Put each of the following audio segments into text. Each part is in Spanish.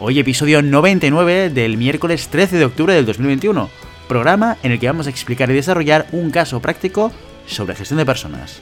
Hoy episodio 99 del miércoles 13 de octubre del 2021, programa en el que vamos a explicar y desarrollar un caso práctico sobre gestión de personas.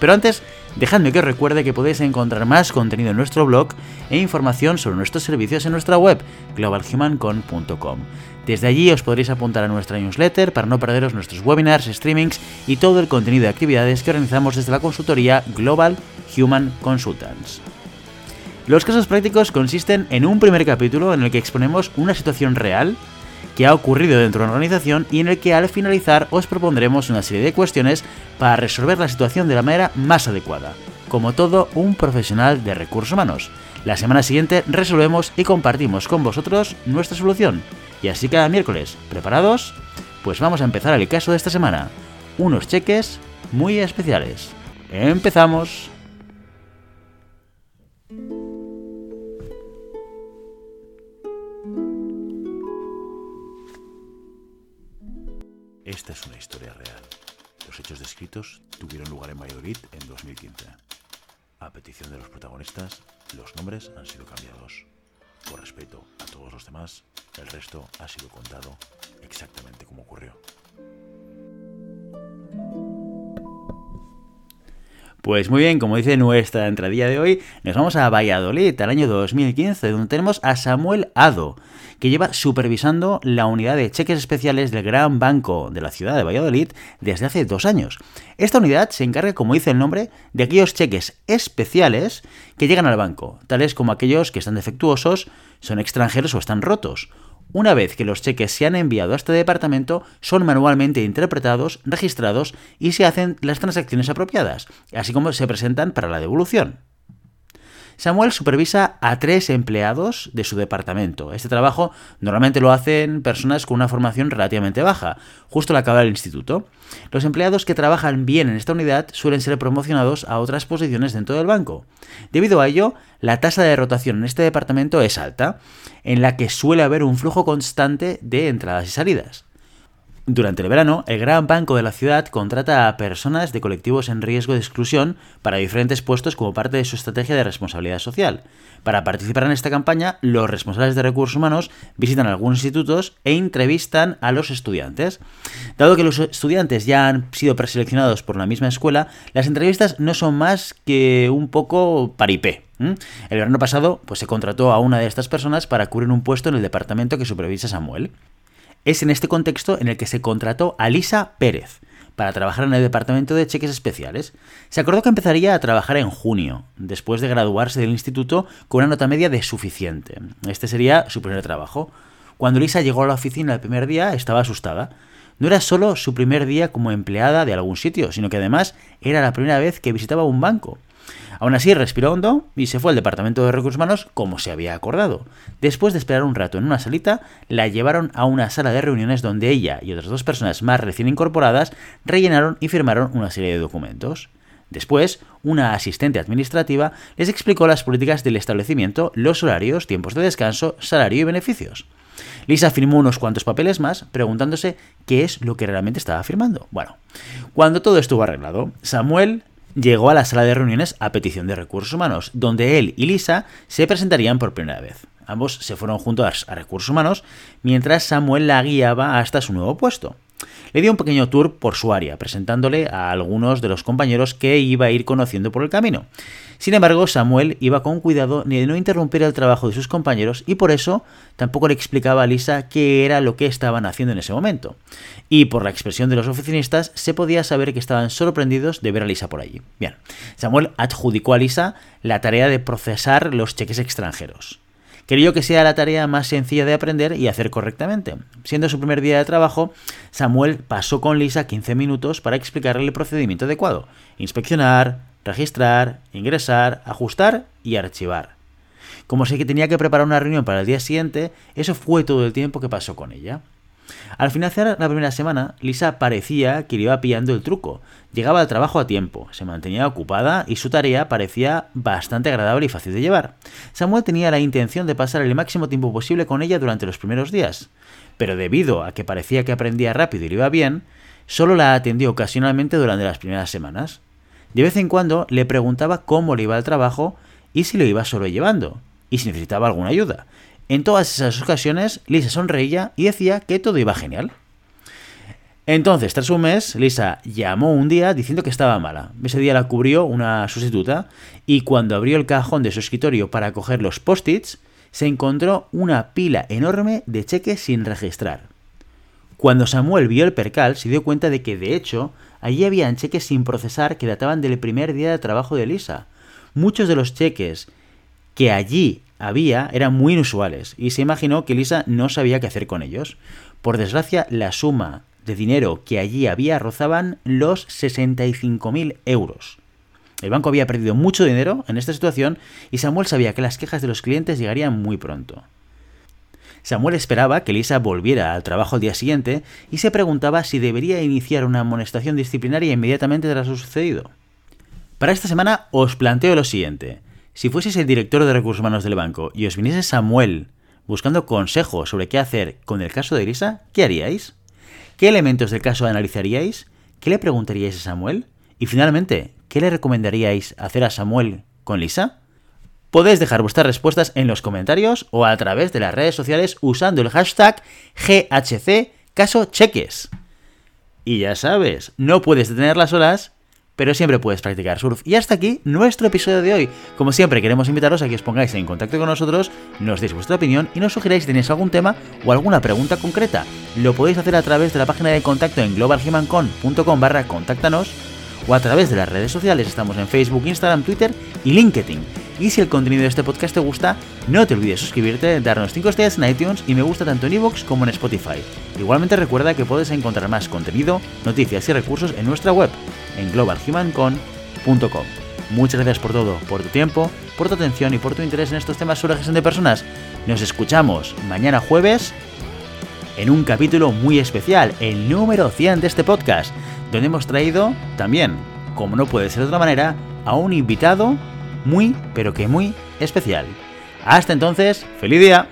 Pero antes, dejadme que os recuerde que podéis encontrar más contenido en nuestro blog e información sobre nuestros servicios en nuestra web, globalhumancon.com. Desde allí os podréis apuntar a nuestra newsletter para no perderos nuestros webinars, streamings y todo el contenido de actividades que organizamos desde la consultoría Global Human Consultants. Los casos prácticos consisten en un primer capítulo en el que exponemos una situación real que ha ocurrido dentro de una organización y en el que al finalizar os propondremos una serie de cuestiones para resolver la situación de la manera más adecuada, como todo un profesional de recursos humanos. La semana siguiente resolvemos y compartimos con vosotros nuestra solución. Y así cada miércoles, ¿preparados? Pues vamos a empezar el caso de esta semana. Unos cheques muy especiales. ¡Empezamos! Esta es una historia real. Los hechos descritos tuvieron lugar en Valladolid en 2015. A petición de los protagonistas, los nombres han sido cambiados. Por respeto a todos los demás, el resto ha sido contado exactamente como ocurrió. Pues muy bien, como dice nuestra entradilla de hoy, nos vamos a Valladolid, al año 2015, donde tenemos a Samuel Ado, que lleva supervisando la unidad de cheques especiales del Gran Banco de la ciudad de Valladolid desde hace dos años. Esta unidad se encarga, como dice el nombre, de aquellos cheques especiales que llegan al banco, tales como aquellos que están defectuosos, son extranjeros o están rotos, una vez que los cheques se han enviado a este departamento, son manualmente interpretados, registrados y se hacen las transacciones apropiadas, así como se presentan para la devolución. Samuel supervisa a tres empleados de su departamento. Este trabajo normalmente lo hacen personas con una formación relativamente baja, justo al acabar el instituto. Los empleados que trabajan bien en esta unidad suelen ser promocionados a otras posiciones dentro del banco. Debido a ello, la tasa de rotación en este departamento es alta, en la que suele haber un flujo constante de entradas y salidas. Durante el verano, el Gran Banco de la ciudad contrata a personas de colectivos en riesgo de exclusión para diferentes puestos como parte de su estrategia de responsabilidad social. Para participar en esta campaña, los responsables de recursos humanos visitan algunos institutos e entrevistan a los estudiantes. Dado que los estudiantes ya han sido preseleccionados por la misma escuela, las entrevistas no son más que un poco paripé. El verano pasado pues, se contrató a una de estas personas para cubrir un puesto en el departamento que supervisa Samuel. Es en este contexto en el que se contrató a Lisa Pérez para trabajar en el departamento de cheques especiales. Se acordó que empezaría a trabajar en junio, después de graduarse del instituto con una nota media de suficiente. Este sería su primer trabajo. Cuando Lisa llegó a la oficina el primer día, estaba asustada. No era solo su primer día como empleada de algún sitio, sino que además era la primera vez que visitaba un banco. Aún así, respiró hondo y se fue al departamento de recursos humanos como se había acordado. Después de esperar un rato en una salita, la llevaron a una sala de reuniones donde ella y otras dos personas más recién incorporadas rellenaron y firmaron una serie de documentos. Después, una asistente administrativa les explicó las políticas del establecimiento, los horarios, tiempos de descanso, salario y beneficios. Lisa firmó unos cuantos papeles más, preguntándose qué es lo que realmente estaba firmando. Bueno, cuando todo estuvo arreglado, Samuel llegó a la sala de reuniones a petición de recursos humanos, donde él y Lisa se presentarían por primera vez. Ambos se fueron juntos a recursos humanos, mientras Samuel la guiaba hasta su nuevo puesto. Le dio un pequeño tour por su área, presentándole a algunos de los compañeros que iba a ir conociendo por el camino. Sin embargo, Samuel iba con cuidado de no interrumpir el trabajo de sus compañeros y por eso tampoco le explicaba a Lisa qué era lo que estaban haciendo en ese momento. Y por la expresión de los oficinistas se podía saber que estaban sorprendidos de ver a Lisa por allí. Bien, Samuel adjudicó a Lisa la tarea de procesar los cheques extranjeros. Quería que sea la tarea más sencilla de aprender y hacer correctamente. Siendo su primer día de trabajo, Samuel pasó con Lisa 15 minutos para explicarle el procedimiento adecuado. Inspeccionar, registrar, ingresar, ajustar y archivar. Como sé que tenía que preparar una reunión para el día siguiente, eso fue todo el tiempo que pasó con ella. Al finalizar la primera semana, Lisa parecía que le iba pillando el truco. Llegaba al trabajo a tiempo, se mantenía ocupada y su tarea parecía bastante agradable y fácil de llevar. Samuel tenía la intención de pasar el máximo tiempo posible con ella durante los primeros días, pero debido a que parecía que aprendía rápido y le iba bien, solo la atendió ocasionalmente durante las primeras semanas. De vez en cuando le preguntaba cómo le iba al trabajo y si lo iba solo llevando, y si necesitaba alguna ayuda. En todas esas ocasiones, Lisa sonreía y decía que todo iba genial. Entonces, tras un mes, Lisa llamó un día diciendo que estaba mala. Ese día la cubrió una sustituta y cuando abrió el cajón de su escritorio para coger los post-its, se encontró una pila enorme de cheques sin registrar. Cuando Samuel vio el percal, se dio cuenta de que, de hecho, allí habían cheques sin procesar que databan del primer día de trabajo de Lisa. Muchos de los cheques que allí había eran muy inusuales y se imaginó que Lisa no sabía qué hacer con ellos. Por desgracia, la suma de dinero que allí había rozaban los 65.000 euros. El banco había perdido mucho dinero en esta situación y Samuel sabía que las quejas de los clientes llegarían muy pronto. Samuel esperaba que Lisa volviera al trabajo al día siguiente y se preguntaba si debería iniciar una amonestación disciplinaria inmediatamente tras lo sucedido. Para esta semana os planteo lo siguiente. Si fueseis el director de recursos humanos del banco y os viniese Samuel buscando consejos sobre qué hacer con el caso de Elisa, ¿qué haríais? ¿Qué elementos del caso analizaríais? ¿Qué le preguntaríais a Samuel? Y finalmente, ¿qué le recomendaríais hacer a Samuel con Lisa? Podéis dejar vuestras respuestas en los comentarios o a través de las redes sociales usando el hashtag GHC caso cheques. Y ya sabes, no puedes detener las olas pero siempre puedes practicar surf. Y hasta aquí nuestro episodio de hoy. Como siempre, queremos invitaros a que os pongáis en contacto con nosotros, nos deis vuestra opinión y nos sugeráis si tenéis algún tema o alguna pregunta concreta. Lo podéis hacer a través de la página de contacto en globalhumancon.com barra contáctanos o a través de las redes sociales. Estamos en Facebook, Instagram, Twitter y LinkedIn. Y si el contenido de este podcast te gusta, no te olvides suscribirte, darnos 5 estrellas en iTunes y me gusta tanto en iVoox como en Spotify. Igualmente recuerda que puedes encontrar más contenido, noticias y recursos en nuestra web, en globalhumancon.com. Muchas gracias por todo, por tu tiempo, por tu atención y por tu interés en estos temas sobre gestión de personas. Nos escuchamos mañana jueves en un capítulo muy especial, el número 100 de este podcast, donde hemos traído también, como no puede ser de otra manera, a un invitado muy, pero que muy especial. Hasta entonces, feliz día.